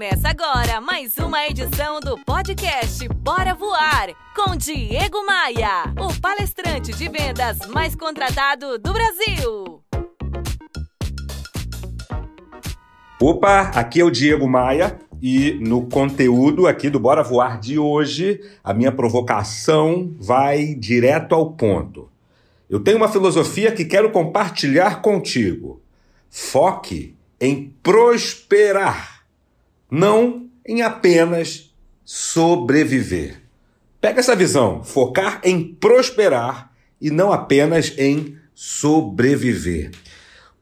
Começa agora mais uma edição do podcast Bora Voar com Diego Maia, o palestrante de vendas mais contratado do Brasil. Opa, aqui é o Diego Maia e no conteúdo aqui do Bora Voar de hoje, a minha provocação vai direto ao ponto. Eu tenho uma filosofia que quero compartilhar contigo. Foque em prosperar, não em apenas sobreviver. Pega essa visão, focar em prosperar e não apenas em sobreviver.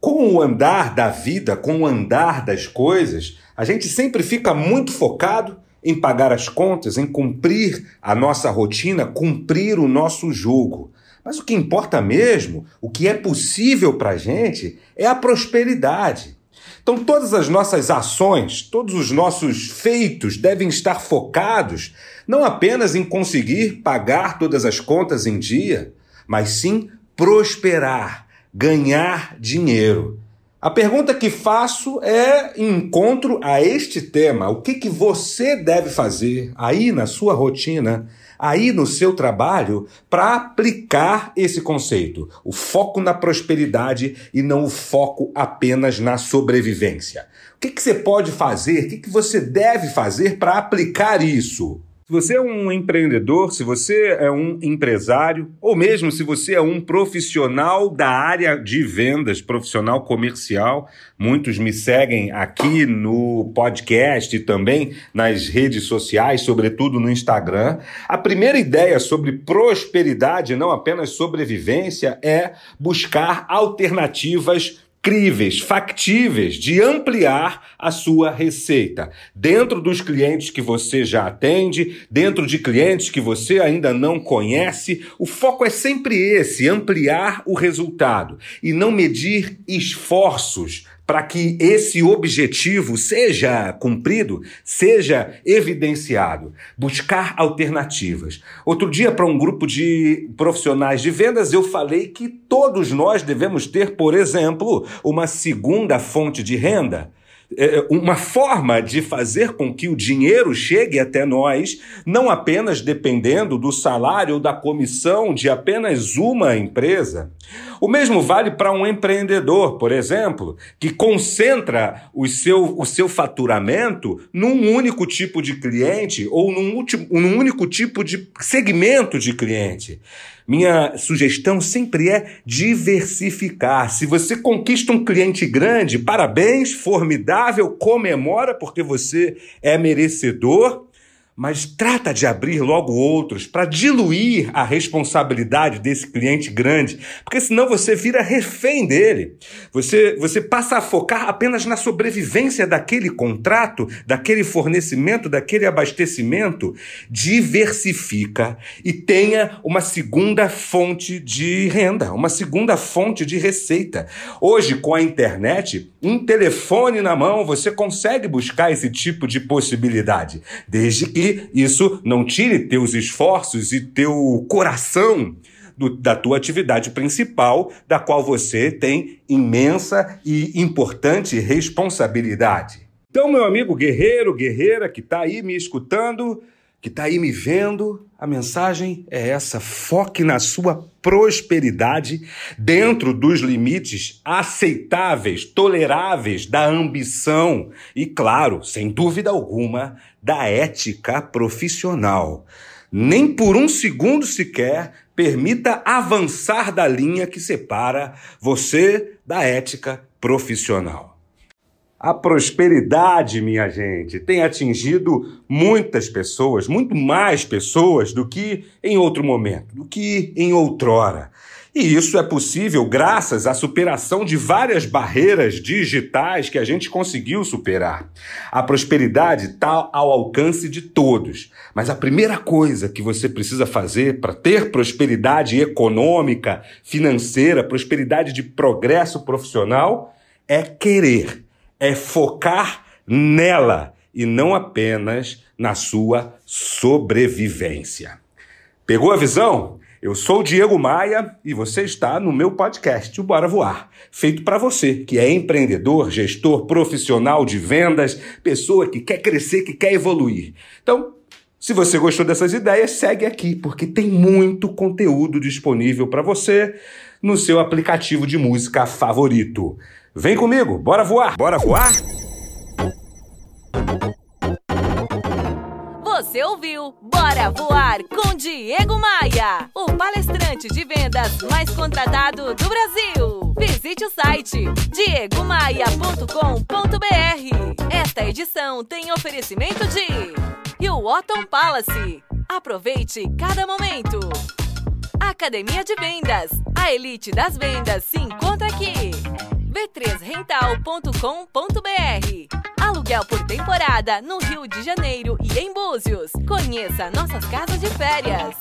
Com o andar da vida, com o andar das coisas, a gente sempre fica muito focado em pagar as contas, em cumprir a nossa rotina, cumprir o nosso jogo. Mas o que importa mesmo, o que é possível para a gente, é a prosperidade. Então, todas as nossas ações, todos os nossos feitos devem estar focados não apenas em conseguir pagar todas as contas em dia, mas sim prosperar, ganhar dinheiro. A pergunta que faço é encontro a este tema: o que, que você deve fazer aí na sua rotina aí no seu trabalho para aplicar esse conceito, o foco na prosperidade e não o foco apenas na sobrevivência. O que, que você pode fazer, o que, que você deve fazer para aplicar isso? Se você é um empreendedor, se você é um empresário, ou mesmo se você é um profissional da área de vendas, profissional comercial, muitos me seguem aqui no podcast e também nas redes sociais, sobretudo no Instagram. A primeira ideia sobre prosperidade, não apenas sobrevivência, é buscar alternativas críveis, factíveis de ampliar a sua receita dentro dos clientes que você já atende, dentro de clientes que você ainda não conhece. O foco é sempre esse, ampliar o resultado e não medir esforços para que esse objetivo seja cumprido, seja evidenciado. Buscar alternativas. Outro dia, para um grupo de profissionais de vendas, eu falei que todos nós devemos ter, por exemplo, uma segunda fonte de renda. É, uma forma de fazer com que o dinheiro chegue até nós, não apenas dependendo do salário ou da comissão de apenas uma empresa. O mesmo vale para um empreendedor, por exemplo, que concentra o seu, o seu faturamento num único tipo de cliente ou num, último, num único tipo de segmento de cliente. Minha sugestão sempre é diversificar. Se você conquista um cliente grande, parabéns, formidável, comemora porque você é merecedor mas trata de abrir logo outros para diluir a responsabilidade desse cliente grande, porque senão você vira refém dele. Você, você passa a focar apenas na sobrevivência daquele contrato, daquele fornecimento, daquele abastecimento. Diversifica e tenha uma segunda fonte de renda, uma segunda fonte de receita. Hoje, com a internet, um telefone na mão, você consegue buscar esse tipo de possibilidade, desde que isso não tire teus esforços e teu coração do, da tua atividade principal, da qual você tem imensa e importante responsabilidade. Então, meu amigo guerreiro, guerreira que está aí me escutando, que está aí me vendo, a mensagem é essa: foque na sua prosperidade dentro dos limites aceitáveis, toleráveis da ambição e, claro, sem dúvida alguma, da ética profissional. Nem por um segundo sequer permita avançar da linha que separa você da ética profissional. A prosperidade, minha gente, tem atingido muitas pessoas, muito mais pessoas do que em outro momento, do que em outrora. E isso é possível graças à superação de várias barreiras digitais que a gente conseguiu superar. A prosperidade está ao alcance de todos, mas a primeira coisa que você precisa fazer para ter prosperidade econômica, financeira, prosperidade de progresso profissional é querer é focar nela e não apenas na sua sobrevivência. Pegou a visão? Eu sou o Diego Maia e você está no meu podcast, o Bora Voar, feito para você que é empreendedor, gestor, profissional de vendas, pessoa que quer crescer, que quer evoluir. Então, se você gostou dessas ideias, segue aqui, porque tem muito conteúdo disponível para você no seu aplicativo de música favorito. Vem comigo, bora voar! Bora voar? Você ouviu Bora Voar com Diego Maia, o palestrante de vendas mais contratado do Brasil. Visite o site diegomaia.com.br. Esta edição tem oferecimento de Hilton Palace. Aproveite cada momento. Academia de Vendas. A elite das vendas se encontra aqui. b3rental.com.br Aluguel por temporada no Rio de Janeiro e em Búzios. Conheça nossas casas de férias.